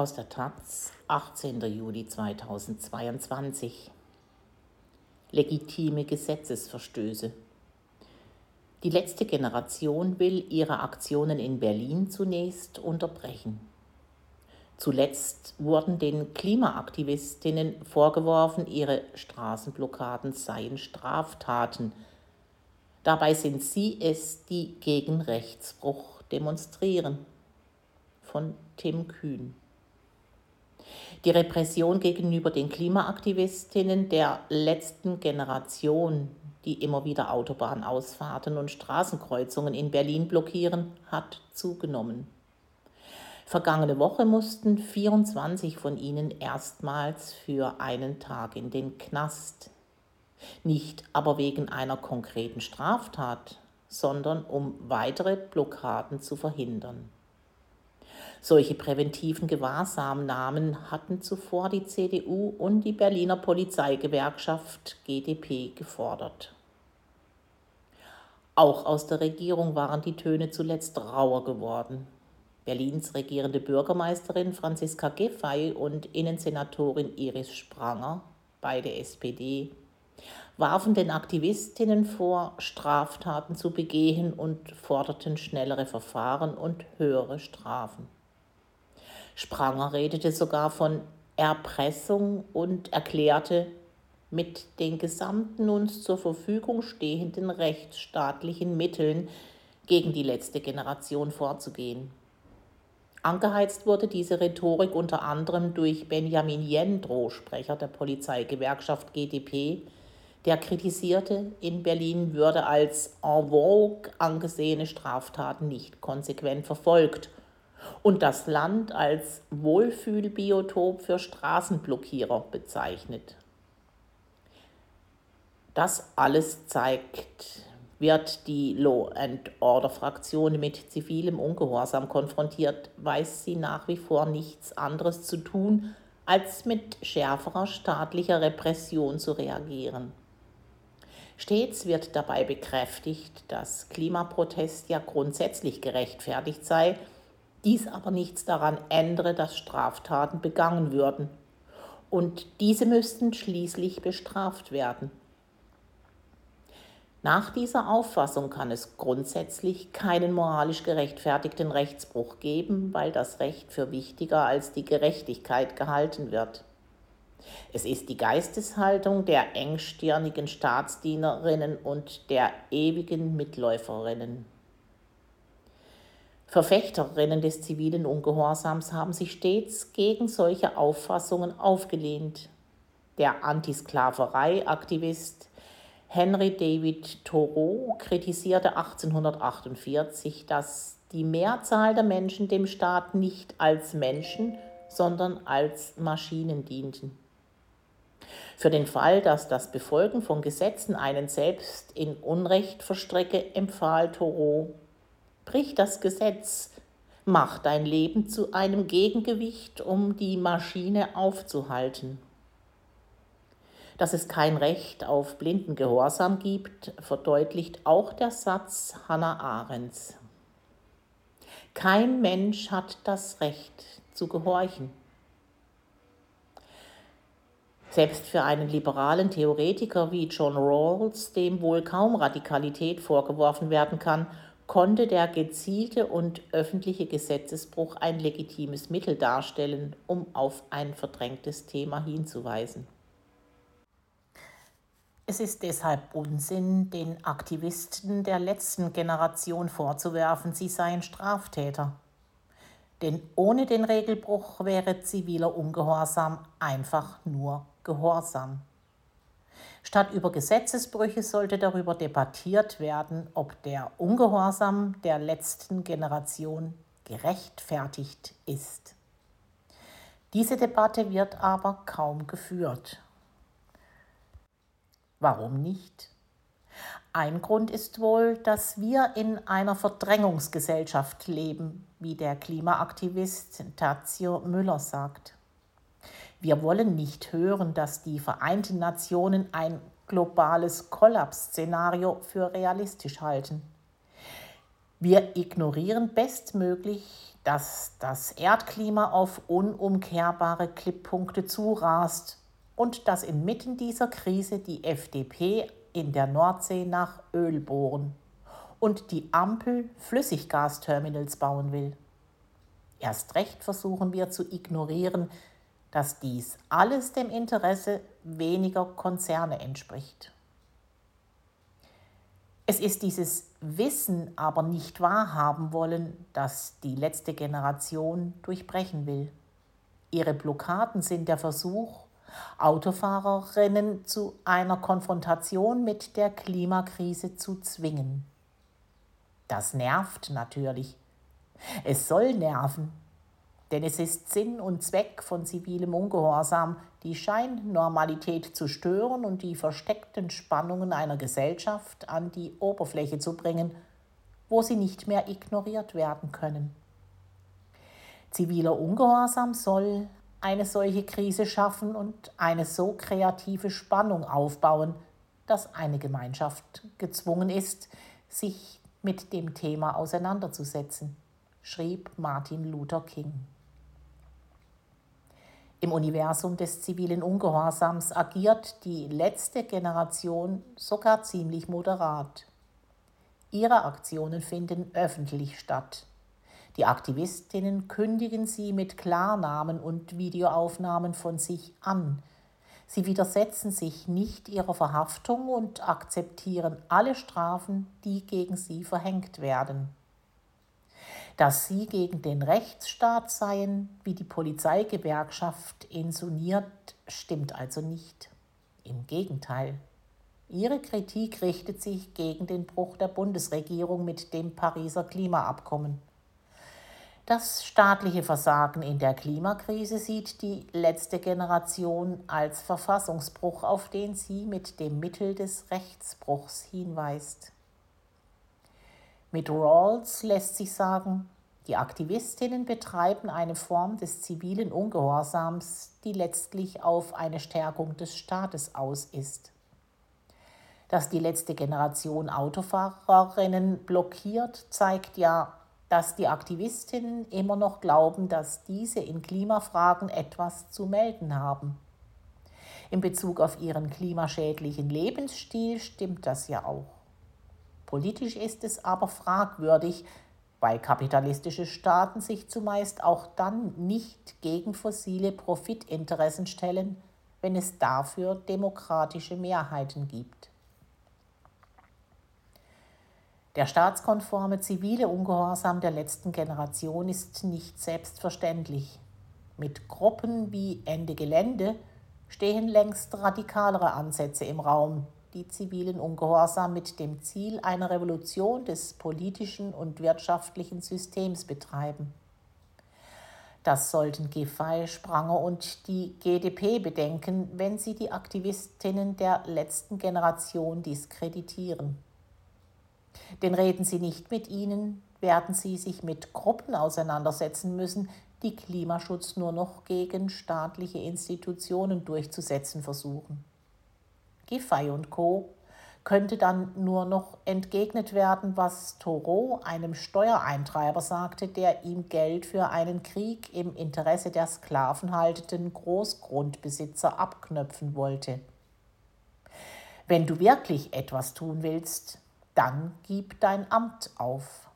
Aus der Taz, 18. Juli 2022. Legitime Gesetzesverstöße. Die letzte Generation will ihre Aktionen in Berlin zunächst unterbrechen. Zuletzt wurden den Klimaaktivistinnen vorgeworfen, ihre Straßenblockaden seien Straftaten. Dabei sind sie es, die gegen Rechtsbruch demonstrieren. Von Tim Kühn. Die Repression gegenüber den Klimaaktivistinnen der letzten Generation, die immer wieder Autobahnausfahrten und Straßenkreuzungen in Berlin blockieren, hat zugenommen. Vergangene Woche mussten 24 von ihnen erstmals für einen Tag in den Knast. Nicht aber wegen einer konkreten Straftat, sondern um weitere Blockaden zu verhindern. Solche präventiven Gewahrsamnahmen hatten zuvor die CDU und die Berliner Polizeigewerkschaft GdP gefordert. Auch aus der Regierung waren die Töne zuletzt rauer geworden. Berlins regierende Bürgermeisterin Franziska Giffey und Innensenatorin Iris Spranger, beide SPD, warfen den Aktivistinnen vor, Straftaten zu begehen und forderten schnellere Verfahren und höhere Strafen. Spranger redete sogar von Erpressung und erklärte, mit den gesamten uns zur Verfügung stehenden rechtsstaatlichen Mitteln gegen die letzte Generation vorzugehen. Angeheizt wurde diese Rhetorik unter anderem durch Benjamin Jendro, Sprecher der Polizeigewerkschaft GdP, der kritisierte, in Berlin würde als en vogue angesehene Straftaten nicht konsequent verfolgt und das Land als Wohlfühlbiotop für Straßenblockierer bezeichnet. Das alles zeigt, wird die Law and Order Fraktion mit zivilem Ungehorsam konfrontiert, weiß sie nach wie vor nichts anderes zu tun, als mit schärferer staatlicher Repression zu reagieren. Stets wird dabei bekräftigt, dass Klimaprotest ja grundsätzlich gerechtfertigt sei dies aber nichts daran ändere, dass Straftaten begangen würden. Und diese müssten schließlich bestraft werden. Nach dieser Auffassung kann es grundsätzlich keinen moralisch gerechtfertigten Rechtsbruch geben, weil das Recht für wichtiger als die Gerechtigkeit gehalten wird. Es ist die Geisteshaltung der engstirnigen Staatsdienerinnen und der ewigen Mitläuferinnen. Verfechterinnen des zivilen Ungehorsams haben sich stets gegen solche Auffassungen aufgelehnt. Der Antisklaverei-Aktivist Henry David Thoreau kritisierte 1848, dass die Mehrzahl der Menschen dem Staat nicht als Menschen, sondern als Maschinen dienten. Für den Fall, dass das Befolgen von Gesetzen einen selbst in Unrecht verstrecke, empfahl Thoreau Brich das Gesetz, mach dein Leben zu einem Gegengewicht, um die Maschine aufzuhalten. Dass es kein Recht auf blinden Gehorsam gibt, verdeutlicht auch der Satz Hannah Arendts. Kein Mensch hat das Recht zu gehorchen. Selbst für einen liberalen Theoretiker wie John Rawls, dem wohl kaum Radikalität vorgeworfen werden kann, konnte der gezielte und öffentliche Gesetzesbruch ein legitimes Mittel darstellen, um auf ein verdrängtes Thema hinzuweisen. Es ist deshalb Unsinn, den Aktivisten der letzten Generation vorzuwerfen, sie seien Straftäter. Denn ohne den Regelbruch wäre ziviler Ungehorsam einfach nur Gehorsam. Statt über Gesetzesbrüche sollte darüber debattiert werden, ob der Ungehorsam der letzten Generation gerechtfertigt ist. Diese Debatte wird aber kaum geführt. Warum nicht? Ein Grund ist wohl, dass wir in einer Verdrängungsgesellschaft leben, wie der Klimaaktivist Tazio Müller sagt. Wir wollen nicht hören, dass die Vereinten Nationen ein globales Kollapsszenario für realistisch halten. Wir ignorieren bestmöglich, dass das Erdklima auf unumkehrbare Klipppunkte zurast und dass inmitten dieser Krise die FDP in der Nordsee nach Öl bohren und die Ampel Flüssiggasterminals bauen will. Erst recht versuchen wir zu ignorieren, dass dies alles dem Interesse weniger Konzerne entspricht. Es ist dieses Wissen aber nicht wahrhaben wollen, das die letzte Generation durchbrechen will. Ihre Blockaden sind der Versuch, Autofahrerinnen zu einer Konfrontation mit der Klimakrise zu zwingen. Das nervt natürlich. Es soll nerven, denn es ist Sinn und Zweck von zivilem Ungehorsam, die Scheinnormalität zu stören und die versteckten Spannungen einer Gesellschaft an die Oberfläche zu bringen, wo sie nicht mehr ignoriert werden können. Ziviler Ungehorsam soll eine solche Krise schaffen und eine so kreative Spannung aufbauen, dass eine Gemeinschaft gezwungen ist, sich mit dem Thema auseinanderzusetzen, schrieb Martin Luther King. Im Universum des zivilen Ungehorsams agiert die letzte Generation sogar ziemlich moderat. Ihre Aktionen finden öffentlich statt. Die Aktivistinnen kündigen sie mit Klarnamen und Videoaufnahmen von sich an. Sie widersetzen sich nicht ihrer Verhaftung und akzeptieren alle Strafen, die gegen sie verhängt werden. Dass sie gegen den Rechtsstaat seien, wie die Polizeigewerkschaft insuniert, stimmt also nicht. Im Gegenteil. Ihre Kritik richtet sich gegen den Bruch der Bundesregierung mit dem Pariser Klimaabkommen. Das staatliche Versagen in der Klimakrise sieht die letzte Generation als Verfassungsbruch, auf den sie mit dem Mittel des Rechtsbruchs hinweist. Mit Rawls lässt sich sagen, die Aktivistinnen betreiben eine Form des zivilen Ungehorsams, die letztlich auf eine Stärkung des Staates aus ist. Dass die letzte Generation Autofahrerinnen blockiert, zeigt ja, dass die Aktivistinnen immer noch glauben, dass diese in Klimafragen etwas zu melden haben. In Bezug auf ihren klimaschädlichen Lebensstil stimmt das ja auch. Politisch ist es aber fragwürdig, weil kapitalistische Staaten sich zumeist auch dann nicht gegen fossile Profitinteressen stellen, wenn es dafür demokratische Mehrheiten gibt. Der staatskonforme zivile Ungehorsam der letzten Generation ist nicht selbstverständlich. Mit Gruppen wie Ende Gelände stehen längst radikalere Ansätze im Raum, die zivilen Ungehorsam mit dem Ziel einer Revolution des politischen und wirtschaftlichen Systems betreiben. Das sollten Giffey, Spranger und die GDP bedenken, wenn sie die Aktivistinnen der letzten Generation diskreditieren. Denn reden sie nicht mit ihnen, werden sie sich mit Gruppen auseinandersetzen müssen, die Klimaschutz nur noch gegen staatliche Institutionen durchzusetzen versuchen. Giffey und Co. könnte dann nur noch entgegnet werden, was Thoreau einem Steuereintreiber sagte, der ihm Geld für einen Krieg im Interesse der sklavenhaltenden Großgrundbesitzer abknöpfen wollte. Wenn du wirklich etwas tun willst, dann gib dein Amt auf.